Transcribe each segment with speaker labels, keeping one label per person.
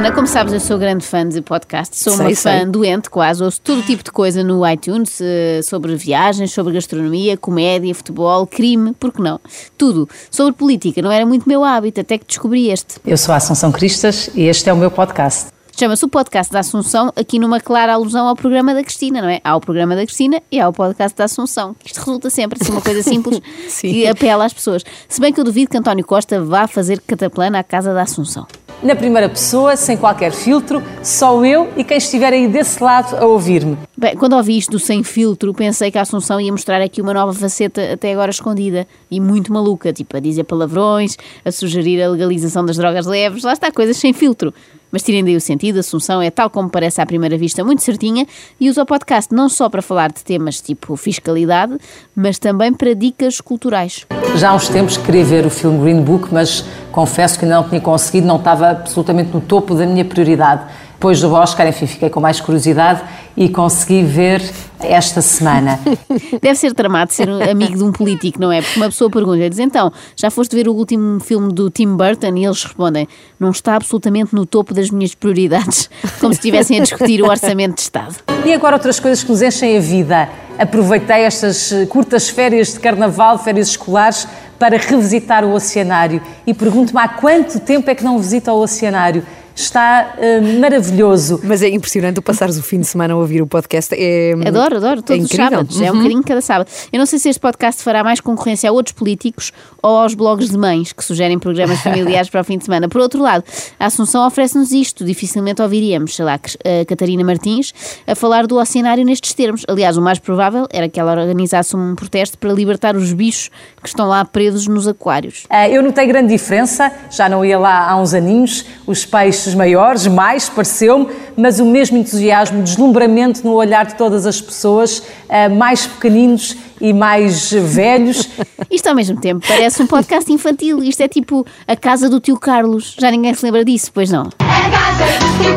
Speaker 1: Ana, como sabes, eu sou grande fã de podcast, sou
Speaker 2: Sei,
Speaker 1: uma fã
Speaker 2: sei.
Speaker 1: doente quase, ouço todo tipo de coisa no iTunes, eh, sobre viagens, sobre gastronomia, comédia, futebol, crime, por que não? Tudo. Sobre política, não era muito meu hábito, até que descobri este.
Speaker 2: Eu sou a Assunção Cristas e este é o meu podcast.
Speaker 1: Chama-se o podcast da Assunção, aqui numa clara alusão ao programa da Cristina, não é? Há o programa da Cristina e há o podcast da Assunção. Isto resulta sempre assim uma coisa simples
Speaker 2: Sim.
Speaker 1: que apela às pessoas. Se bem que eu duvido que António Costa vá fazer cataplana à casa da Assunção.
Speaker 2: Na primeira pessoa, sem qualquer filtro, só eu e quem estiver aí desse lado a ouvir-me.
Speaker 1: Bem, quando ouvi isto do sem filtro, pensei que a Assunção ia mostrar aqui uma nova faceta até agora escondida e muito maluca, tipo a dizer palavrões, a sugerir a legalização das drogas leves, lá está, coisas sem filtro. Mas tirem daí o sentido, a Assunção é tal como parece à primeira vista muito certinha e usa o podcast não só para falar de temas tipo fiscalidade, mas também para dicas culturais.
Speaker 2: Já há uns tempos queria ver o filme Green Book, mas confesso que não tinha conseguido, não estava absolutamente no topo da minha prioridade. Depois do Oscar, enfim, fiquei com mais curiosidade e consegui ver esta semana.
Speaker 1: Deve ser tramado ser amigo de um político, não é? Porque uma pessoa pergunta, diz então, já foste ver o último filme do Tim Burton? E eles respondem, não está absolutamente no topo das minhas prioridades, como se estivessem a discutir o orçamento de Estado.
Speaker 2: E agora outras coisas que nos enchem a vida. Aproveitei estas eh, curtas férias de carnaval, férias escolares, para revisitar o oceanário. E pergunto-me há quanto tempo é que não visita o oceanário? Está eh, maravilhoso.
Speaker 3: Mas é impressionante tu passares o fim de semana a ouvir o podcast. É,
Speaker 1: Adoro, adoro, todos
Speaker 3: é
Speaker 1: os
Speaker 3: incrível.
Speaker 1: sábados. É um bocadinho cada sábado. Eu não sei se este podcast fará mais concorrência a outros políticos ou aos blogs de mães que sugerem programas familiares para o fim de semana. Por outro lado, a Assunção oferece-nos isto. Dificilmente ouviríamos, sei lá, a Catarina Martins a falar do oceanário nestes termos. Aliás, o mais provável era que ela organizasse um protesto para libertar os bichos que estão lá presos nos aquários.
Speaker 2: Ah, Eu notei grande diferença, já não ia lá há uns aninhos, os peixes maiores, mais, pareceu-me, mas o mesmo entusiasmo, deslumbramento no olhar de todas as pessoas, ah, mais pequeninos e mais velhos.
Speaker 1: Isto ao mesmo tempo parece um podcast infantil. Isto é tipo a casa do tio Carlos. Já ninguém se lembra disso, pois não?
Speaker 4: A casa do seu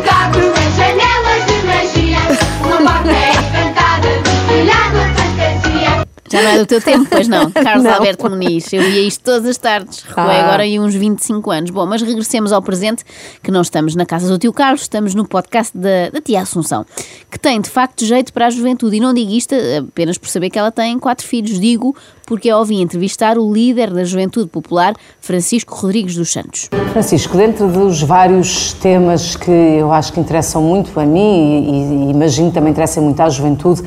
Speaker 1: é do teu tempo, pois não? Carlos
Speaker 3: Não.
Speaker 1: Alberto Muniz. Eu via isto todas as tardes. Recuei
Speaker 3: Ah.
Speaker 1: agora em uns 25 anos. Bom, mas regressemos ao presente, que não estamos na casa do tio Carlos, estamos no podcast da, da tia Assunção, que tem de facto jeito para a juventude. E não digo isto apenas por saber que ela tem quatro filhos, digo porque eu ouvi entrevistar o líder da juventude popular, Francisco Rodrigues dos Santos.
Speaker 2: Francisco, dentro dos vários temas que eu acho que interessam muito a mim e, e imagino que também interessam muito à juventude,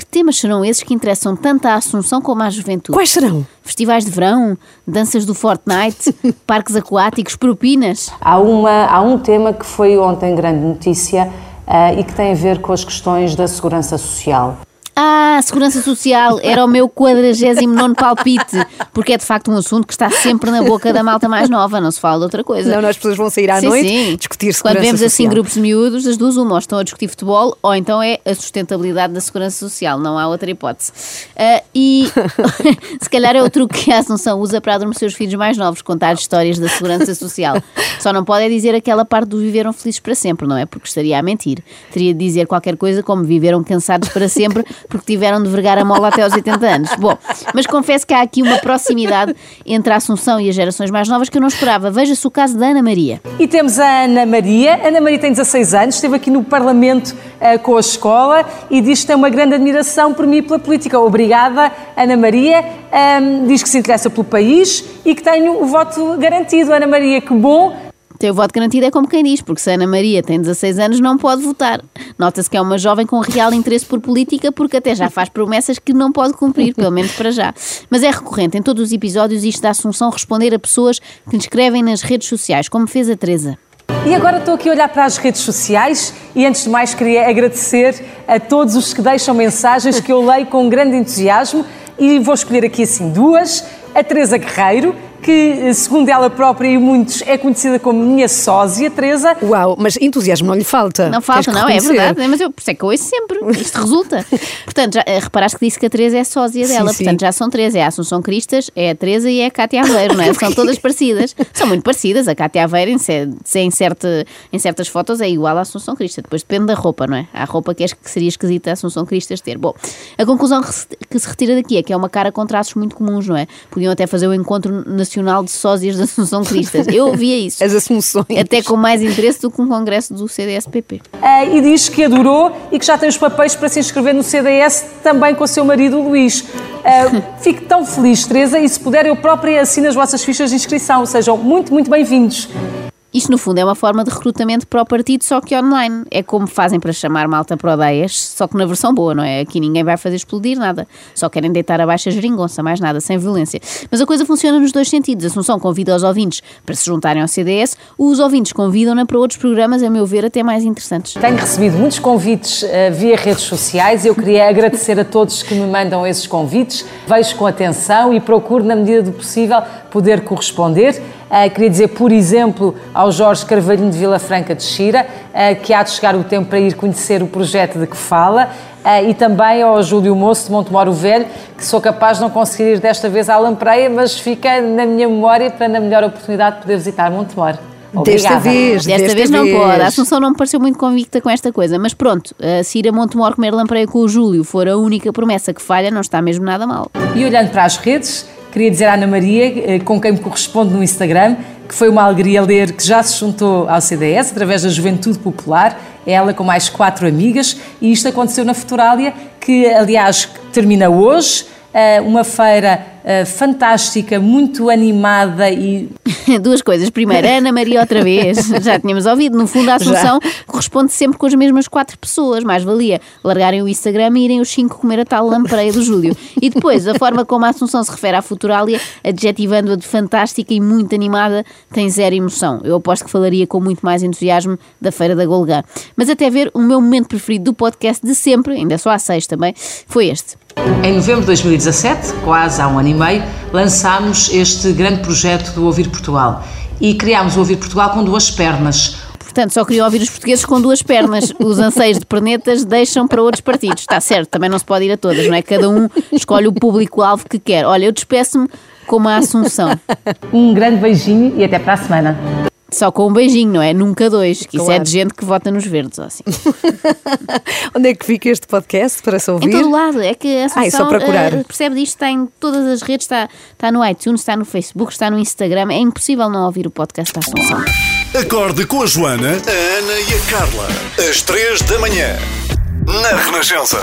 Speaker 1: Que temas serão esses que interessam tanto à Assunção como à juventude?
Speaker 3: Quais serão?
Speaker 1: Festivais de verão, danças do Fortnite, parques aquáticos, propinas.
Speaker 2: há, uma, há um tema que foi ontem grande notícia ah, e que tem a ver com as questões da segurança social.
Speaker 1: Ah, Segurança Social era o meu 49 palpite, porque é de facto um assunto que está sempre na boca da malta mais nova, não se fala de outra coisa.
Speaker 3: Não, não, as pessoas vão sair à
Speaker 1: Sim,
Speaker 3: noite
Speaker 1: sim.
Speaker 3: discutir
Speaker 1: Quando
Speaker 3: segurança
Speaker 1: vemos assim
Speaker 3: social.
Speaker 1: grupos de miúdos, as duas uma, ou estão a discutir futebol, ou então é a sustentabilidade da segurança social, não há outra hipótese. Ah, e se calhar é o truque que a Assunção usa para adormecer os filhos mais novos, contar histórias da segurança social. Só não pode é dizer aquela parte do viveram felizes para sempre, não é? Porque estaria a mentir. Teria de dizer qualquer coisa como viveram cansados para sempre porque tiveram de vergar a mola até aos 80 anos. Bom, mas confesso que há aqui uma proximidade entre a Assunção e as gerações mais novas que eu não esperava. Veja-se o caso da Ana Maria.
Speaker 2: E temos a Ana Maria. Ana Maria tem 16 anos, esteve aqui no Parlamento eh, com a escola e diz que tem uma grande admiração por mim e pela política. Obrigada, Ana Maria. Ahm, diz que se interessa pelo país e que tenho o voto garantido. Ana Maria, que bom.
Speaker 1: Ter o voto garantido é como quem diz, porque se Ana Maria tem 16 anos não pode votar. Nota-se que é uma jovem com real interesse por política, porque até já faz promessas que não pode cumprir, pelo menos para já. Mas é recorrente em todos os episódios isto da Assunção responder a pessoas que lhe escrevem nas redes sociais, como fez a Teresa.
Speaker 2: E agora estou aqui a olhar para as redes sociais e antes de mais queria agradecer a todos os que deixam mensagens que eu leio com grande entusiasmo e vou escolher aqui assim duas. A Teresa Guerreiro, que segundo ela própria e muitos é conhecida como minha sósia, Teresa.
Speaker 3: Uau, mas entusiasmo não lhe falta.
Speaker 1: Não falta, não, é verdade, mas eu, por isso é que eu ouço sempre, isto resulta. Portanto, já, eh, reparaste que disse que a Teresa é sósia dela,
Speaker 3: sim.
Speaker 1: portanto já são três, é a Assunção Cristas, é a Teresa e é a Cátia Aveiro, não é? São todas parecidas, são muito parecidas, a Cátia Aveiro em, em, certa- em certas fotos é igual à Assunção Cristas, depois depende da roupa, não é? Há roupa que, é, que seria esquisita a Assunção Cristas ter. Bom, a conclusão que se, retira daqui é que é uma cara com traços muito comuns, não é? Podiam até fazer o encontro nacional Nacional de Sósias da Assunção Cristas. Eu ouvia isso.
Speaker 3: As assunções.
Speaker 1: Até com mais interesse do que um congresso do CDS-PP.
Speaker 2: Ah, e diz que adorou e que já tem os papéis para se inscrever no CDS também com o seu marido Luís. Ah, fico tão feliz, Teresa, e se puder eu própria assino as vossas fichas de inscrição. Sejam muito, muito bem-vindos.
Speaker 1: Isto, no fundo, é uma forma de recrutamento para o partido, só que online. É como fazem para chamar malta para odeias, só que na versão boa, não é? Aqui ninguém vai fazer explodir nada. Só querem deitar abaixo a geringonça, mais nada, sem violência. Mas a coisa funciona nos dois sentidos. Assunção convida os ouvintes para se juntarem ao CDS, os ouvintes convidam-na para outros programas, a meu ver, até mais interessantes.
Speaker 2: Tenho recebido muitos convites eh, via redes sociais. Eu queria agradecer a todos que me mandam esses convites. Vejo com atenção e procuro, na medida do possível, poder corresponder. Uh, queria dizer, por exemplo, ao Jorge Carvalhinho de Vila Franca de Xira, uh, que há de chegar o tempo para ir conhecer o projeto de que fala, uh, e também ao Júlio Moço de Montemoro Velho, que sou capaz de não conseguir ir desta vez à Lampreia, mas fica na minha memória para, na melhor oportunidade, poder visitar Montemoro.
Speaker 3: Desta
Speaker 2: Obrigada.
Speaker 3: vez,
Speaker 1: Desta, vez não pode. A Assunção não me pareceu muito convicta com esta coisa, mas pronto, uh, se ir a Montemor comer lampreia com o Júlio for a única promessa que falha, não está mesmo nada mal.
Speaker 2: E olhando para as redes, queria dizer à Ana Maria, eh, com quem me corresponde no Instagram, que foi uma alegria ler que já se juntou ao CDS através da Juventude Popular, ela com mais quatro amigas, e isto aconteceu na Futurália, que aliás termina hoje, uma feira eh, fantástica, muito animada e
Speaker 1: Duas coisas. Primeiro, Ana Maria outra vez. Já tínhamos ouvido. No fundo, a Assunção corresponde sempre com as mesmas quatro pessoas. Mais valia largarem o Instagram e irem os cinco comer a tal lampreia do Júlio. E depois, a forma como a Assunção se refere à Futurália, adjetivando-a de fantástica e muito animada, tem zero emoção. Eu aposto que falaria com muito mais entusiasmo da Feira da Golgã. Mas até ver, o meu momento preferido do podcast de sempre, ainda só há seis também, foi este.
Speaker 2: Em novembro de 2017, quase há um ano e meio, lançámos este grande projeto do Ouvir Portugal. E criámos o Ouvir Portugal com duas pernas.
Speaker 1: Portanto, só queriam ouvir os portugueses com duas pernas. Os anseios de pernetas deixam para outros partidos. Está certo, também não se pode ir a todas, não é? Cada um escolhe o público-alvo que quer. Olha, eu despeço-me como a Assunção.
Speaker 2: Um grande beijinho e até para a semana.
Speaker 1: Só com um beijinho, não é? Nunca dois. Que isso é
Speaker 3: Claro.
Speaker 1: de gente que vota nos verdes, ou assim.
Speaker 3: Onde é que fica este podcast para se
Speaker 1: Em
Speaker 3: ouvir?
Speaker 1: todo lado. É que a
Speaker 3: Ah, é só procurar.
Speaker 1: eh, percebe disto, está em todas as redes, está, está no iTunes, está no Facebook, está no Instagram. É impossível não ouvir o podcast da Assunção.
Speaker 5: Acorde com a Joana, a Ana e a Carla. Às três da manhã. Na Renascença.